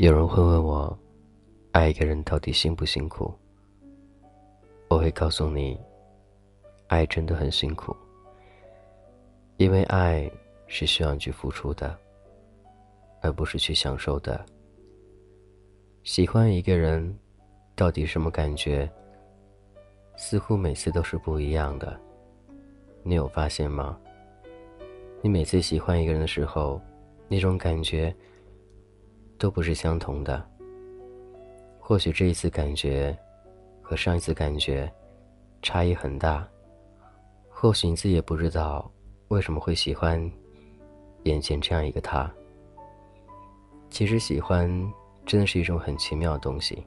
有人会问我，爱一个人到底辛不辛苦？我会告诉你，爱真的很辛苦，因为爱是需要去付出的，而不是去享受的。喜欢一个人，到底什么感觉？似乎每次都是不一样的。你有发现吗？你每次喜欢一个人的时候，那种感觉。都不是相同的。或许这一次感觉和上一次感觉差异很大。或许你自己也不知道为什么会喜欢眼前这样一个他。其实喜欢真的是一种很奇妙的东西。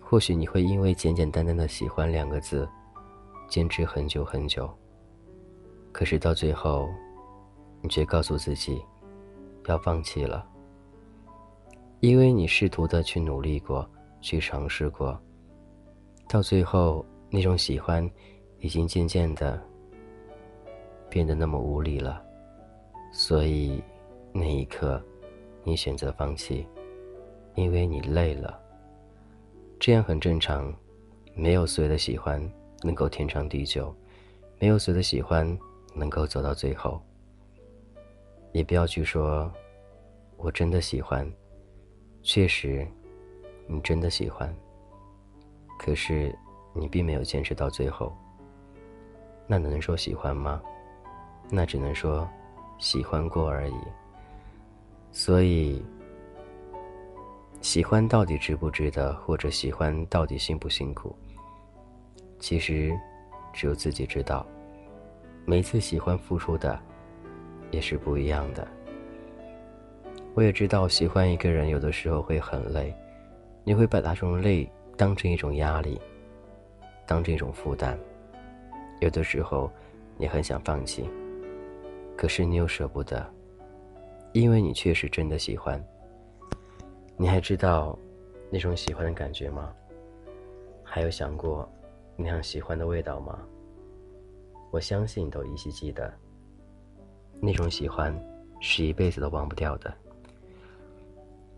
或许你会因为简简单单的喜欢两个字，坚持很久很久。可是到最后，你却告诉自己要放弃了。因为你试图的去努力过，去尝试过，到最后那种喜欢，已经渐渐的变得那么无力了，所以那一刻，你选择放弃，因为你累了。这样很正常，没有谁的喜欢能够天长地久，没有谁的喜欢能够走到最后。也不要去说，我真的喜欢。确实，你真的喜欢。可是，你并没有坚持到最后。那能说喜欢吗？那只能说喜欢过而已。所以，喜欢到底值不值得，或者喜欢到底辛不辛苦？其实，只有自己知道。每次喜欢付出的，也是不一样的。我也知道，喜欢一个人有的时候会很累，你会把那种累当成一种压力，当成一种负担。有的时候，你很想放弃，可是你又舍不得，因为你确实真的喜欢。你还知道那种喜欢的感觉吗？还有想过那样喜欢的味道吗？我相信你都依稀记得。那种喜欢是一辈子都忘不掉的。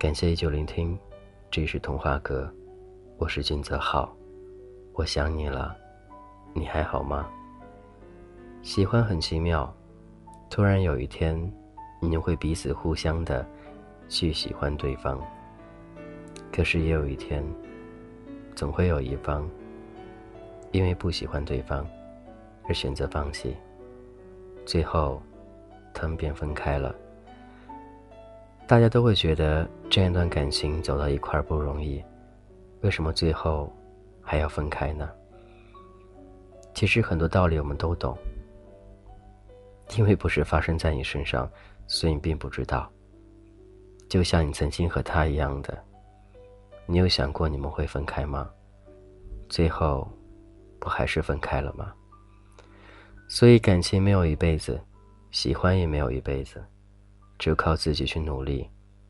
感谢依旧聆听，这里是童话阁，我是君泽浩，我想你了，你还好吗？喜欢很奇妙，突然有一天，你们会彼此互相的去喜欢对方。可是也有一天，总会有一方因为不喜欢对方而选择放弃，最后他们便分开了。大家都会觉得这样一段感情走到一块儿不容易，为什么最后还要分开呢？其实很多道理我们都懂，因为不是发生在你身上，所以你并不知道。就像你曾经和他一样的，你有想过你们会分开吗？最后不还是分开了吗？所以感情没有一辈子，喜欢也没有一辈子。只有靠自己去努力，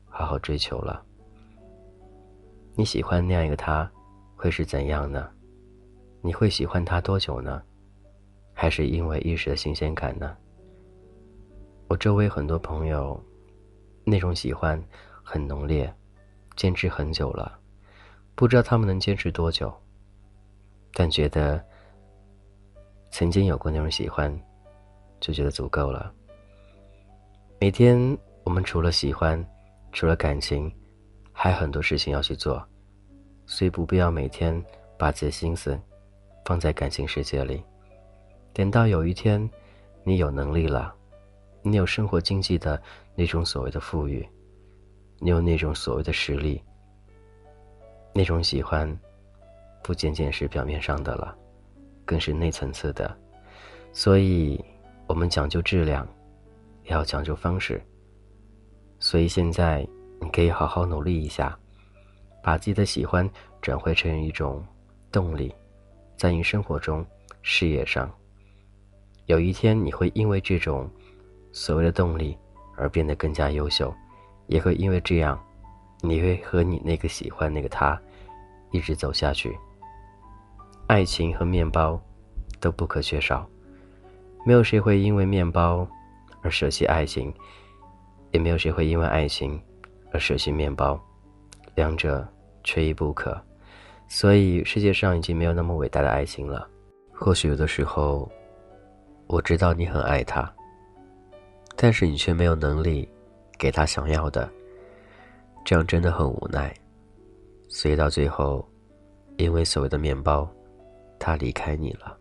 好好追求了。你喜欢那样一个他，会是怎样呢？你会喜欢他多久呢？还是因为一时的新鲜感呢？我周围很多朋友，那种喜欢很浓烈，坚持很久了，不知道他们能坚持多久。但觉得曾经有过那种喜欢，就觉得足够了。每天我们除了喜欢，除了感情，还有很多事情要去做，所以不必要每天把自己的心思放在感情世界里。等到有一天你有能力了，你有生活经济的那种所谓的富裕，你有那种所谓的实力，那种喜欢不仅仅是表面上的了，更是内层次的。所以，我们讲究质量。也要讲究方式，所以现在你可以好好努力一下，把自己的喜欢转换成一种动力，在你生活中、事业上，有一天你会因为这种所谓的动力而变得更加优秀，也会因为这样，你会和你那个喜欢那个他一直走下去。爱情和面包都不可缺少，没有谁会因为面包。而舍弃爱情，也没有谁会因为爱情而舍弃面包，两者缺一不可。所以世界上已经没有那么伟大的爱情了。或许有的时候，我知道你很爱他，但是你却没有能力给他想要的，这样真的很无奈。所以到最后，因为所谓的面包，他离开你了。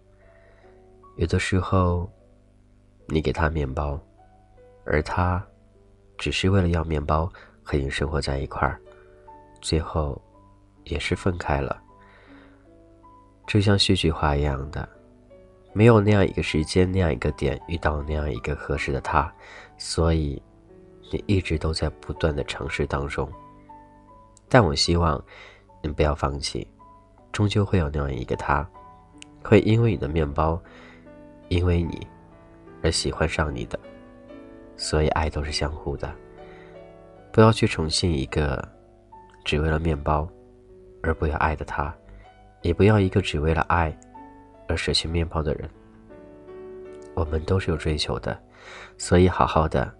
有的时候，你给他面包，而他只是为了要面包和你生活在一块儿，最后。也是分开了，就像戏剧化一样的，没有那样一个时间、那样一个点遇到那样一个合适的他，所以你一直都在不断的尝试当中。但我希望你不要放弃，终究会有那样一个他，会因为你的面包，因为你而喜欢上你的。所以爱都是相互的，不要去宠幸一个只为了面包。而不要爱的他，也不要一个只为了爱而舍弃面包的人。我们都是有追求的，所以好好的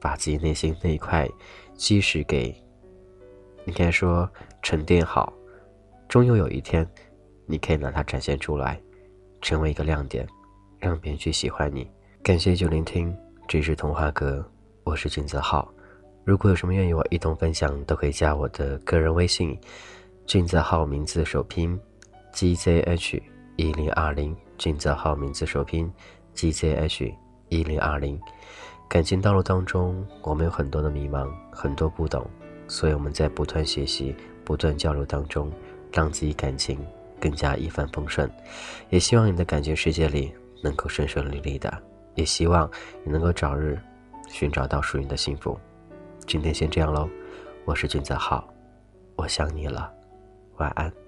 把自己内心那一块基石给，应该说沉淀好，终有有一天，你可以拿它展现出来，成为一个亮点，让别人去喜欢你。感谢就聆听，这是童话哥，我是俊泽浩。如果有什么愿意我一同分享，都可以加我的个人微信。俊泽浩名字首拼，GZH 一零二零。俊泽浩名字首拼，GZH 一零二零。感情道路当中，我们有很多的迷茫，很多不懂，所以我们在不断学习、不断交流当中，让自己感情更加一帆风顺。也希望你的感情世界里能够顺顺利利的，也希望你能够早日寻找到属于你的幸福。今天先这样喽，我是俊泽浩，我想你了。晚安。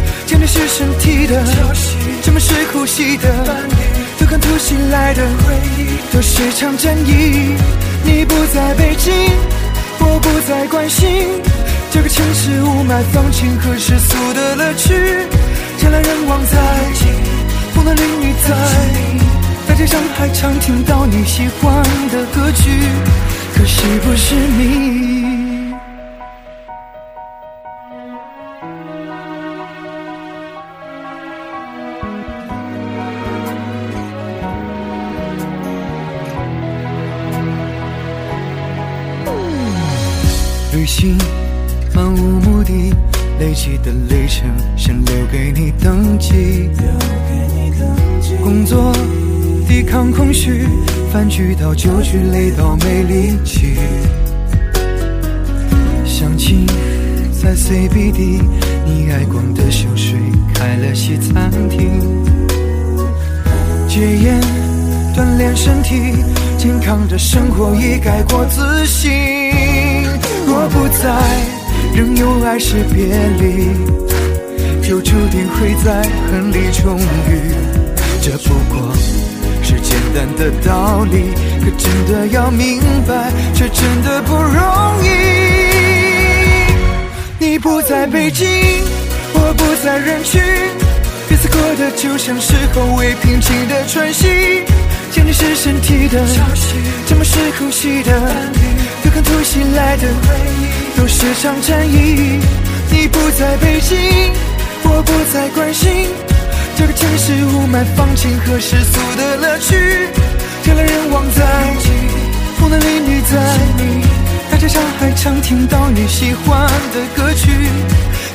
见的是身体的，什么是呼吸的？都看突袭来的回忆，都是场战役。你不在北京，我不再关心这个城市雾霾、放晴和世俗的乐趣。人来人往在，风的淋雨在，大街上还常听到你喜欢的歌曲，可惜不是你？旅行漫无目的，累积的里程先留给你登记。工作抵抗空虚，饭局到酒局累到没力气。相亲在 CBD，你爱逛的香水开了西餐厅。戒烟锻炼身体，健康的生活已改过自新。若不在，仍有爱是别离，就注定会在恨里重遇。这不过是是简单的道理，可真的要明白，却真的不容易。你不在北京，我不在人群，彼此过的就像是后未平静的喘息。想你是身体的潮汐，沉默是呼吸的对抗突袭来的回忆，都是场战役。你不在北京，我不再关心这个城市雾霾、放晴和世俗的乐趣。人来人往在，风男美女在，大街上还常听到你喜欢的歌曲。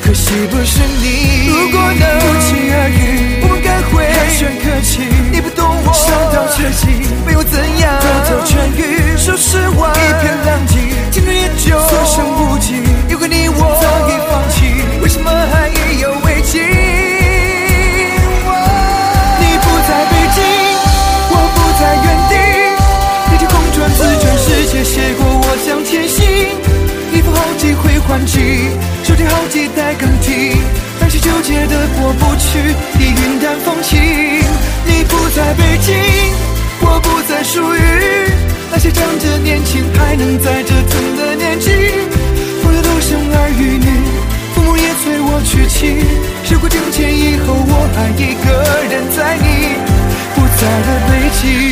可惜不是你。如果能不期而遇，我们该会寒暄客气。你不懂我，伤到彻底，纠结的过不去，已云淡风轻。你不在北京，我不再属于那些仗着年轻还能在折腾的年纪。朋友都生儿育女，父母也催我娶妻。时过境迁以后，我还一个人在你不在的北京。